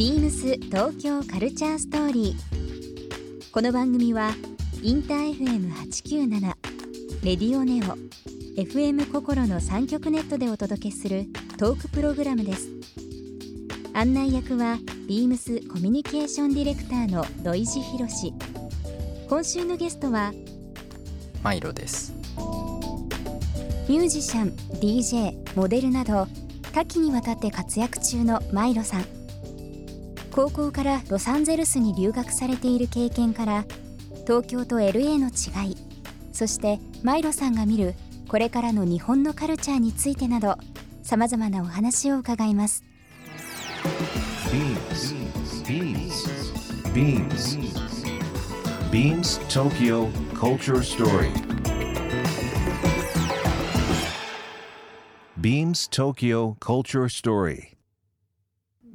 ビームス東京カルチャーストーリー。この番組はインター FM897 レディオネオ FM 心の3極ネットでお届けするトークプログラムです。案内役はビームスコミュニケーションディレクターの土井博。志今週のゲストはマイロです。ミュージシャン DJ モデルなど多岐にわたって活躍中のマイロさん高校からロサンゼルスに留学されている経験から東京と LA の違いそしてマイロさんが見るこれからの日本のカルチャーについてなどさまざまなお話を伺います。BeamsTokyo Culture StoryBeamsTokyo Culture Story.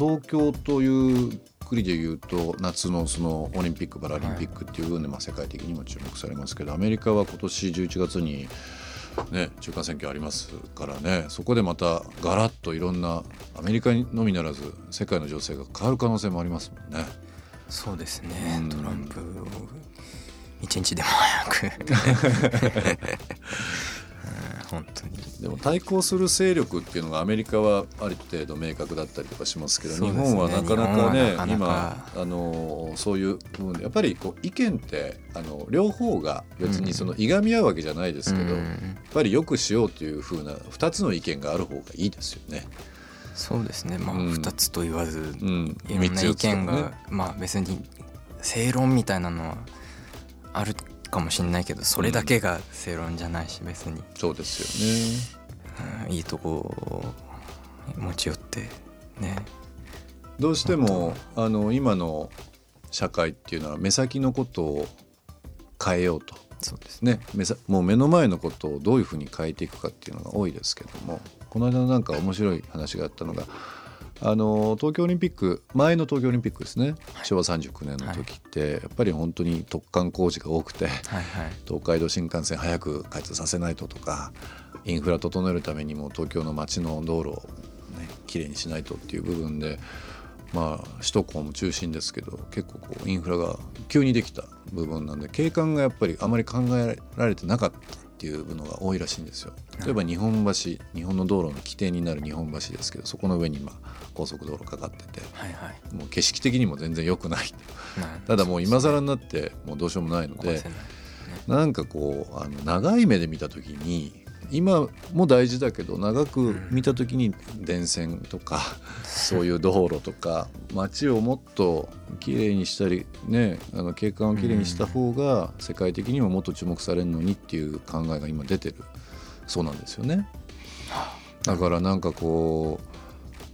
東京という国でいうと夏のそのオリンピック・パラリンピックっていう部分で、まあ、世界的にも注目されますけどアメリカは今年11月に、ね、中間選挙ありますからねそこでまたガラッといろんなアメリカのみならず世界の情勢が変わる可能性もありますもんね。そうですね、うんトランプを一日でも早くうん 本当に。でも対抗する勢力っていうのがアメリカはある程度明確だったりとかしますけど、ね。本はなかなかね日本はなかなか。今あのそういう部分でやっぱりこう意見ってあの両方が別にそのいがみ合うわけじゃないですけど、うん。やっぱりよくしようというふうな2つの意見がある方がいいですよね。そうですね。まあうん。2つと言わず、うん、いろんな意見が、ね。まあ別に正論みたいなのはあるかもしれないけどそれだけが正論じゃないし別に、そうですよね。うんいいとこを持ち寄ってね。どうしてもあの今の社会っていうのは目先のことを変えようと。そうです。ね、目さもう目の前のことをどういうふうに変えていくかっていうのが多いですけども。この間なんか面白い話があったのがあの東京オリンピック前の東京オリンピックですね、昭和39年の時って、やっぱり本当に突貫工事が多くてはいはい。東海道新幹線早く開通させないととかインフラ整えるためにも東京の街の道路をねきれいにしないとっていう部分でまあ首都高も中心ですけど結構こうインフラが急にできた部分なんで景観がやっぱりあまり考えられてなかったっていうのが多いらしいんですよ。例えば日本橋日本の道路の起点になる日本橋ですけどそこの上に今高速道路かかっててはいはい。もう景色的にも全然良くないまあただもう今更になってもうどうしようもないのでなんかこうあの長い目で見た時に今も大事だけど長く見た時に電線とかそういう道路とか街をもっときれいにしたりねあの景観をきれいにした方が世界的にももっと注目されるのにっていう考えが今出てる。そうなんですよね。だからなんかこう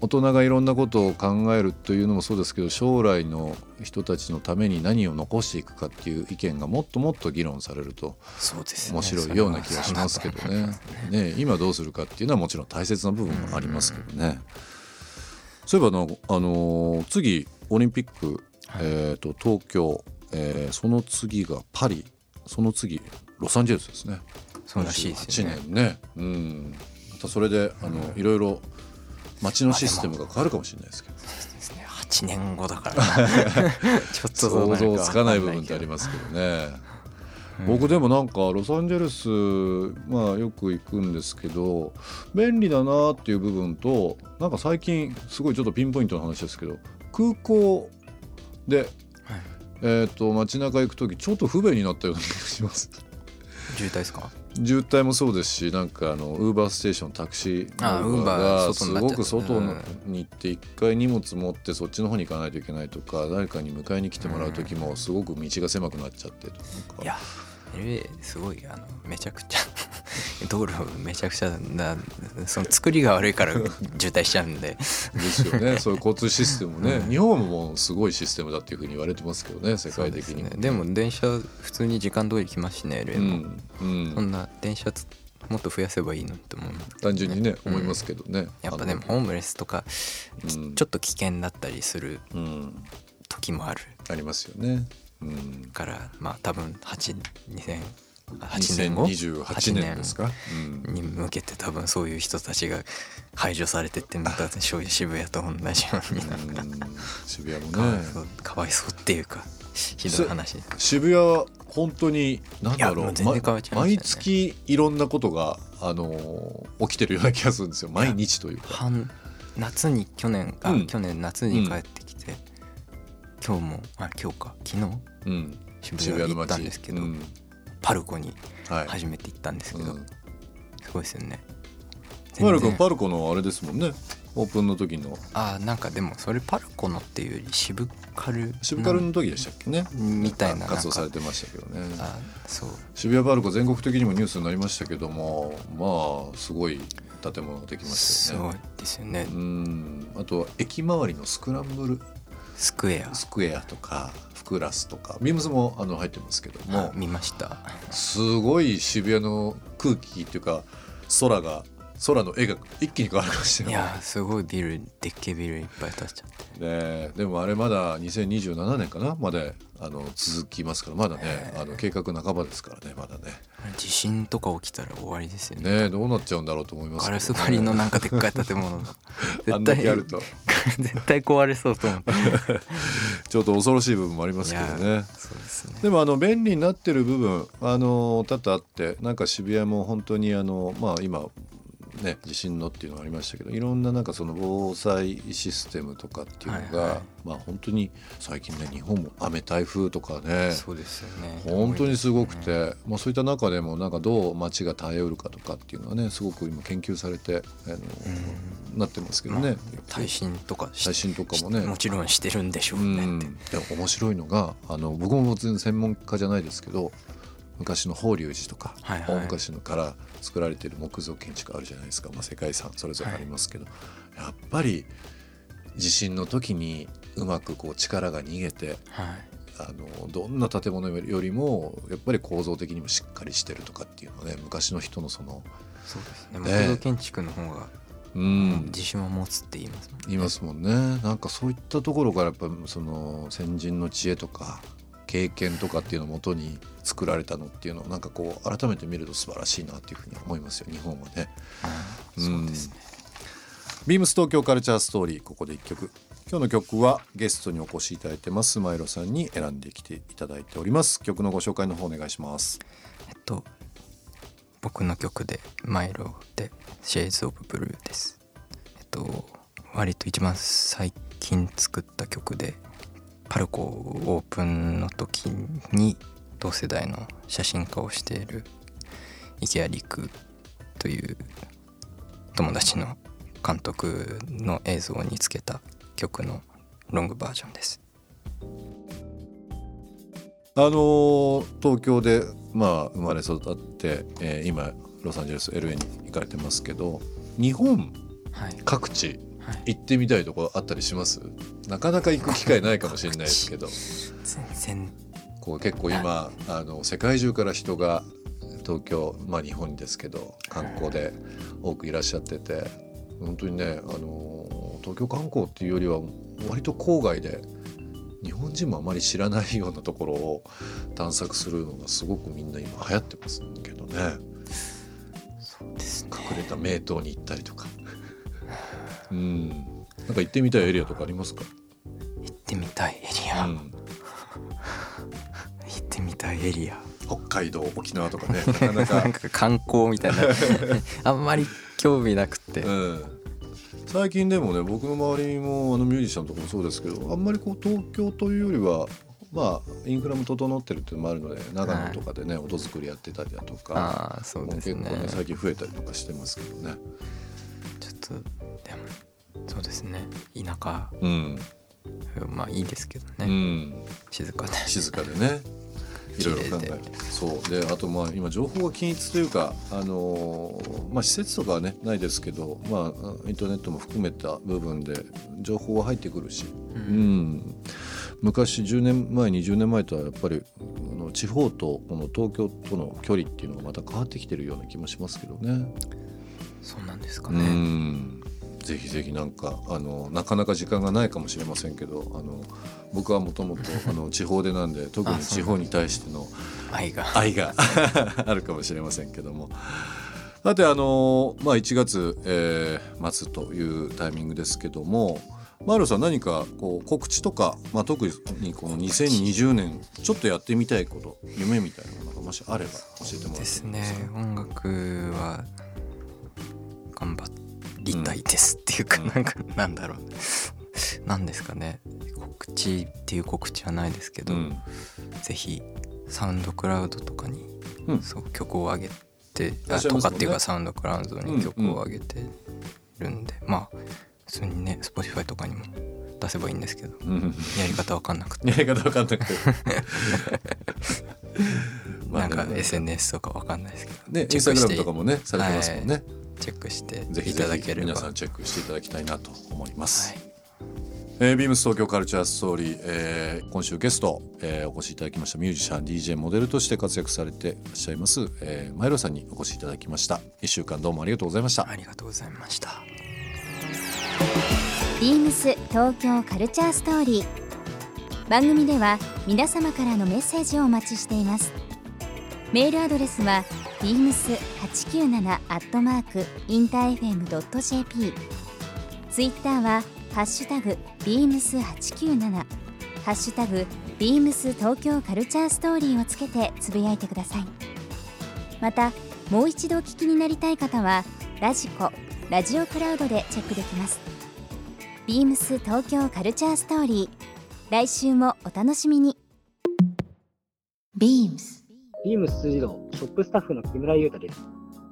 大人がいろんなことを考えるというのもそうですけど将来の人たちのために何を残していくかっていう意見がもっともっと議論されるとそうですね面白いような気がしますけどねね今どうするかっていうのはもちろん大切な部分もありますけどね。そういえばあの、あのー次オリンピック、えー、と東京、えーその次がパリその次ロサンゼルスですね。そうらしいですよね28年ね。うん。またそれであのいろいろ街のシステムが変わるかもしれないですけど。ですね8年後だから ちょっと想像つかない部分ってありますけどね。僕でもなんかロサンゼルスまあよく行くんですけど便利だなっていう部分となんか最近すごいちょっとピンポイントの話ですけど空港で、えー、と街中行く時ちょっと不便になったような気がします。渋滞ですか？渋滞もそうですしなんかあのウーバーステーションタクシーあの Uber がすごく外うんに行って一回荷物持ってそっちの方に行かないといけないとか誰かに迎えに来てもらう時もすごく道が狭くなっちゃってとか。いや LA すごいあのめちゃくちゃ 道路めちゃくちゃなその作りが悪いから 渋滞しちゃうんで。ですよね。そういう交通システムね、日本もすごいシステムだっていうふうに言われてますけどね世界的にですね。でも電車普通に時間通り来ますしね LA うも、んうん。そんな電車つもっと増やせばいいのって思う単純にね、うん思いますけどね。やっぱでもホームレスとかち,、うん。ちょっと危険だったりする時もある。ありますよね。うん。からまあ多分8 2000 8年後？2028年ですか、うんに向けて多分そういう人たちが排除されてってまた渋谷と同じようになん。かうん。渋谷もかわいねそうかわいそうっていうかひどい話。渋谷は本当に何だろう。ね。毎月いろんなことがあのー起きてるような気がするんですよ。毎日というか。半夏に去年あ、うん。去年夏に帰ってきて、今日もあ今日か昨日？うん。渋谷行ったんですけど、うんパルコにはい。初めて行ったんですけど、うん。すごいですよね。パルコパルコのあれですもんね。オープンの時の。あなんかでもそれパルコのっていうより渋カル渋カルの時でしたっけね。みたいな活動されてましたけどね。あそう。渋谷パルコ全国的にもニュースになりましたけどもまあすごい建物ができましたよね。すごいですよね、うん。あとは駅周りのスクランブルスクエア。スクエアとかフクラスとか。ビームスもあの入ってますけども。あ見ました。すごい渋谷の空気っていうか空が空の絵が一気に変わりましたよ。いやすごいビルでっけえビルいっぱい建っちゃって。ねでもあれまだ2027年かな？まであの続きますから。まだねあの計画半ばですからねまだね。地震とか起きたら終わりですよね。ねどうなっちゃうんだろうと思いますガラス張りのなんかでっかい建物。が絶対だけあると。絶対壊れそうと思って。ちょっと恐ろしい部分もありますけどいねやそうですね。でもあの便利になってる部分あの多々あってなんか渋谷も本当にあのまあ今ね地震のっていうのがありましたけどいろんななんかその防災システムとかっていうのが、はいはい。まあ本当に最近ね日本も雨台風とかねそうですよね。本当にすごくねて、まあ、そういった中でもなんかどう街が耐えうるかとかっていうのはねすごく今研究されてあの、なってますけどね。耐震とかし耐震とかもね。もちろんしてるんでしょううねって、ん、面白いのがあの僕も全然専門家じゃないですけど昔の法隆寺とか、はいはい。大昔のから作られている木造建築あるじゃないですか、まあ、世界遺産それぞれありますけど、やっぱり地震の時にうまくこう力が逃げてはい。あのどんな建物よりもやっぱり構造的にもしっかりしてるとかっていうのはね昔の人のそのそうですね。ね。木造建築の方がうん。自信を持つって言いますもんね。言いますもんね。なんかそういったところからやっぱその先人の知恵とか経験とかっていうのをもとに作られたのっていうのをなんかこう改めて見ると素晴らしいなっていうふうに思いますよ日本はね。うんそうですねビームス東京カルチャーストーリーここで一曲。今日の曲はゲストにお越しいただいてますマイロさんに選んできていただいております。曲のご紹介の方お願いします。えっと僕の曲で「マイロで「Shades of Blue」です。えっと割と一番最近作った曲でパルコオープンの時に同世代の写真家をしている池谷陸という友達の監督の映像につけた曲のロングバージョンです。あのー東京でまあ生まれ育って、えー今ロサンゼルス LA に行かれてますけど日本はい、各地はい、行ってみたいところあったりします？なかなか行く機会ないかもしれないですけど。全然。こう結構今あの世界中から人が東京まあ日本ですけど観光で多くいらっしゃってて本当にねあの東京観光っていうよりは割と郊外で日本人もあまり知らないようなところを探索するのがすごくみんな今流行ってますけどね。そうですね。隠れた名湯に行ったりとかうん。なんか行ってみたいエリアとかありますか、行ってみたいエリア、うん、行ってみたいエリア。北海道沖縄とかね。なかななかんか観光みたいな。あんまり興味なくて、うん、最近でもね僕の周りもあのミュージシャンとかもそうですけどあんまりこう東京というよりはまあインフラも整ってるっていうのもあるので長野とかでね、音作りやってたりだとかああそうですね。結構ね最近増えたりとかしてますけどね。でもそうですね。田舎。うん、まあいいですけどね、うん、静かで。静かでね。いろいろ考えるそう。であとまあ今情報が均一というかあのーまあ施設とかはねないですけどまあインターネットも含めた部分で情報は入ってくるし、うん。昔10年前20年前とはやっぱりあの地方とこの東京との距離っていうのがまた変わってきてるような気もしますけどね。そうなんですかうね、ん。ぜひぜひなんかあのなかなか時間がないかもしれませんけどあの僕はもともと あの地方でなんで特に地方に対しての愛が。愛が あるかもしれませんけども。さてあの、まあ、1月、えー末というタイミングですけどもマイロさん何かこう告知とか、まあ、特にこの2020年ちょっとやってみたいこと夢みたいなものがもしあれば教えてもらってもいいですね。音楽は頑張りたいですっていうか、うん。なんかなんだろう。なんですかね。告知っていう告知はないですけど、うん。ぜひサウンドクラウドとかに、うん。そう曲を上げてね。とかっていうかサウンドクラウドに曲を上げてるんで、まあ普通にね Spotify とかにも出せばいいんですけどうん。やり方わかんなくて。やり方わかんなくて。まあなんか SNS とかわかんないですけどね、インスタグラムとかもねされてますもんね、チェックしていぜひぜひただければ。皆さんチェックしていただきたいなと思います、はい。えービームス東京カルチャーストーリー、えー今週ゲスト、えーお越しいただきましたミュージシャン DJ モデルとして活躍されていらっしゃいます、えー、マイロさんにお越しいただきました。1週間どうもありがとうございました。ありがとうございました。ビームス東京カルチャーストーリー。番組では皆様からのメッセージをお待ちしています。メールアドレスは beams897 アットマークインター FM.jp ツイッターはハッシュタグ beams897 ハッシュタグ beams 東京カルチャーストーリーをつけてつぶやいてください。またもう一度お聞きになりたい方はラジコラジオクラウドでチェックできます。ビームス東京カルチャーストーリー。来週もお楽しみに。BEAMS ビームス辻堂ショップスタッフの木村優太です。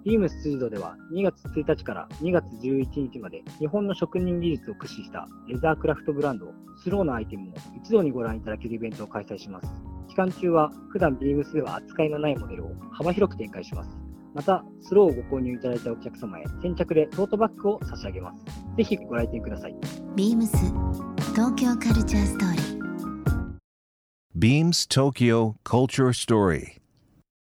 ビームス辻堂では2月1日から2月11日まで日本の職人技術を駆使したレザークラフトブランドスローのアイテムを一度にご覧いただけるイベントを開催します。期間中は普段ビームスでは扱いのないモデルを幅広く展開します。また、スローをご購入いただいたお客様へ先着でトートバッグを差し上げます。ぜひご来店ください。BEAMS 東京カルチャーストーリー Beams Tokyo Culture Story.